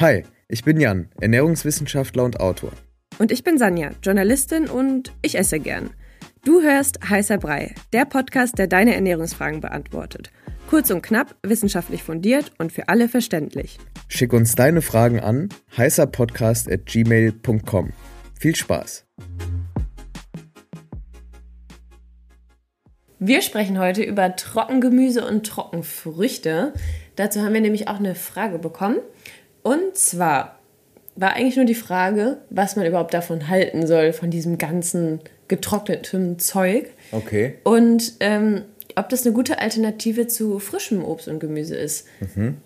Hi, ich bin Jan, Ernährungswissenschaftler und Autor. Und ich bin Sanja, Journalistin und ich esse gern. Du hörst Heißer Brei, der Podcast, der deine Ernährungsfragen beantwortet. Kurz und knapp, wissenschaftlich fundiert und für alle verständlich. Schick uns deine Fragen an heißerpodcast.gmail.com. Viel Spaß! Wir sprechen heute über Trockengemüse und Trockenfrüchte. Dazu haben wir nämlich auch eine Frage bekommen. Und zwar war eigentlich nur die Frage, was man überhaupt davon halten soll, von diesem ganzen getrockneten Zeug. Okay. Und ähm, ob das eine gute Alternative zu frischem Obst und Gemüse ist. Mhm.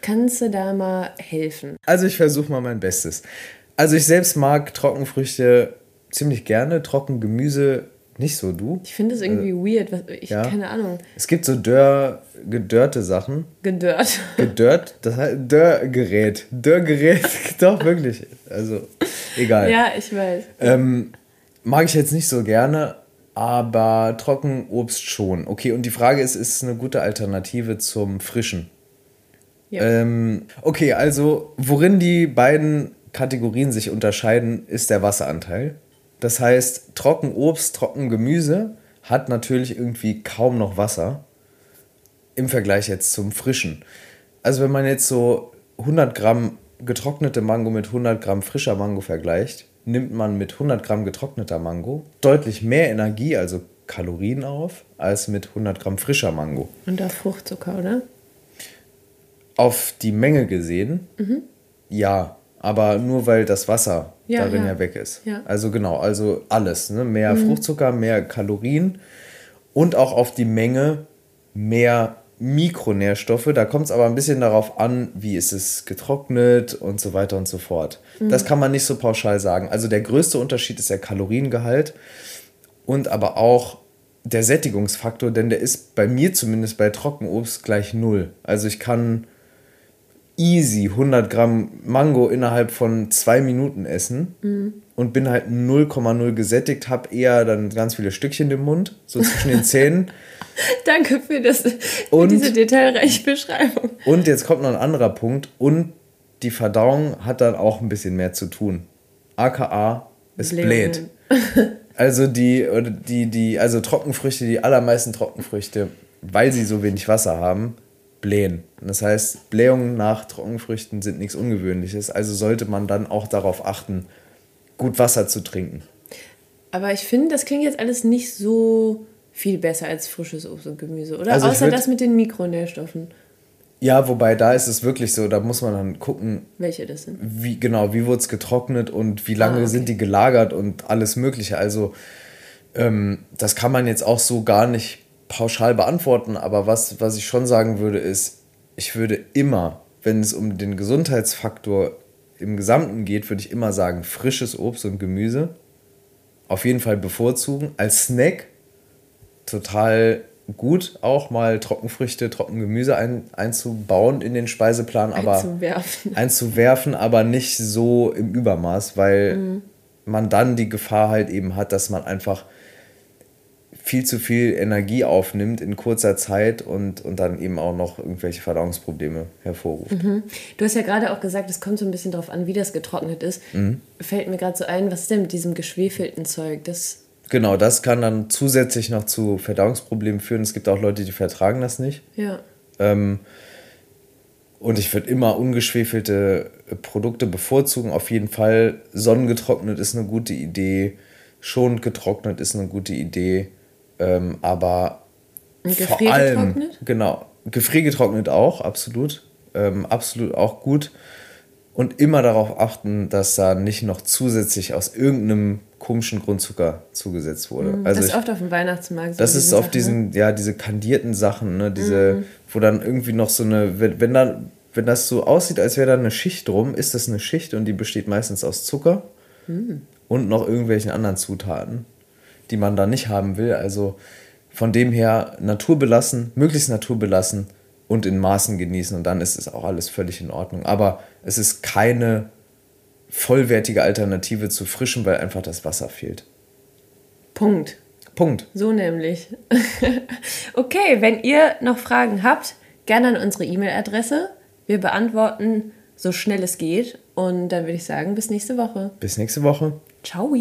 Kannst du da mal helfen? Also ich versuche mal mein Bestes. Also ich selbst mag Trockenfrüchte ziemlich gerne, Trockengemüse nicht so, du? Ich finde es irgendwie äh, weird. Was, ich, ja. Keine Ahnung. Es gibt so Dörr, gedörrte Sachen. Gedörrt. Gedörrt? Das heißt Dörrgerät. Dörrgerät. Doch, wirklich. Also, egal. Ja, ich weiß. Ähm, mag ich jetzt nicht so gerne, aber Trockenobst schon. Okay, und die Frage ist, ist es eine gute Alternative zum Frischen? Ja. Ähm, okay, also worin die beiden Kategorien sich unterscheiden, ist der Wasseranteil. Das heißt, Trockenobst, Trockengemüse hat natürlich irgendwie kaum noch Wasser im Vergleich jetzt zum frischen. Also wenn man jetzt so 100 Gramm getrocknete Mango mit 100 Gramm frischer Mango vergleicht, nimmt man mit 100 Gramm getrockneter Mango deutlich mehr Energie, also Kalorien auf, als mit 100 Gramm frischer Mango. Und auf Fruchtzucker, oder? Auf die Menge gesehen, mhm. ja aber nur weil das Wasser ja, darin ja. ja, weg ist. Ja. Also genau, also alles. Ne? Mehr mhm. Fruchtzucker, mehr Kalorien und auch auf die Menge mehr Mikronährstoffe. Da kommt es aber ein bisschen darauf an, wie ist es getrocknet und so weiter und so fort. Mhm. Das kann man nicht so pauschal sagen. Also der größte Unterschied ist der Kaloriengehalt und aber auch der Sättigungsfaktor, denn der ist bei mir zumindest bei Trockenobst gleich null. Also ich kann easy 100 Gramm Mango innerhalb von zwei Minuten essen mhm. und bin halt 0,0 gesättigt, habe eher dann ganz viele Stückchen im Mund, so zwischen den Zähnen. Danke für, das, für und, diese detailreiche Beschreibung. Und jetzt kommt noch ein anderer Punkt und die Verdauung hat dann auch ein bisschen mehr zu tun. AKA, es bläht. Also die, die, die, also Trockenfrüchte, die allermeisten Trockenfrüchte, weil sie so wenig Wasser haben, blähen. Das heißt, Blähungen nach Trockenfrüchten sind nichts Ungewöhnliches. Also sollte man dann auch darauf achten, gut Wasser zu trinken. Aber ich finde, das klingt jetzt alles nicht so viel besser als frisches Obst und Gemüse, oder? Also Außer das mit den Mikronährstoffen. Ja, wobei da ist es wirklich so, da muss man dann gucken. Welche das sind. Wie, genau, wie wurde es getrocknet und wie lange ah, okay. sind die gelagert und alles Mögliche. Also, ähm, das kann man jetzt auch so gar nicht pauschal beantworten, aber was, was ich schon sagen würde, ist, ich würde immer, wenn es um den Gesundheitsfaktor im Gesamten geht, würde ich immer sagen, frisches Obst und Gemüse auf jeden Fall bevorzugen. Als Snack total gut, auch mal Trockenfrüchte, Trockengemüse ein, einzubauen in den Speiseplan, aber einzuwerfen. einzuwerfen, aber nicht so im Übermaß, weil mhm. man dann die Gefahr halt eben hat, dass man einfach viel zu viel Energie aufnimmt in kurzer Zeit und, und dann eben auch noch irgendwelche Verdauungsprobleme hervorruft. Mhm. Du hast ja gerade auch gesagt, es kommt so ein bisschen darauf an, wie das getrocknet ist. Mhm. Fällt mir gerade so ein, was ist denn mit diesem geschwefelten Zeug? Das genau, das kann dann zusätzlich noch zu Verdauungsproblemen führen. Es gibt auch Leute, die vertragen das nicht. Ja. Ähm, und ich würde immer ungeschwefelte Produkte bevorzugen. Auf jeden Fall sonnengetrocknet ist eine gute Idee. Schonend getrocknet ist eine gute Idee. Ähm, aber vor allem, genau, gefriergetrocknet auch, absolut. Ähm, absolut auch gut. Und immer darauf achten, dass da nicht noch zusätzlich aus irgendeinem komischen Grundzucker zugesetzt wurde. Mhm, also das ist oft auf dem Weihnachtsmarkt. So das ist auf diesen, ne? ja, diese kandierten Sachen, ne, diese, mhm. wo dann irgendwie noch so eine, wenn, wenn dann, wenn das so aussieht, als wäre da eine Schicht drum, ist das eine Schicht und die besteht meistens aus Zucker mhm. und noch irgendwelchen anderen Zutaten die man da nicht haben will. Also von dem her naturbelassen, möglichst naturbelassen und in Maßen genießen und dann ist es auch alles völlig in Ordnung. Aber es ist keine vollwertige Alternative zu frischem, weil einfach das Wasser fehlt. Punkt. Punkt. So nämlich. okay, wenn ihr noch Fragen habt, gerne an unsere E-Mail-Adresse. Wir beantworten so schnell es geht. Und dann würde ich sagen, bis nächste Woche. Bis nächste Woche. Ciao.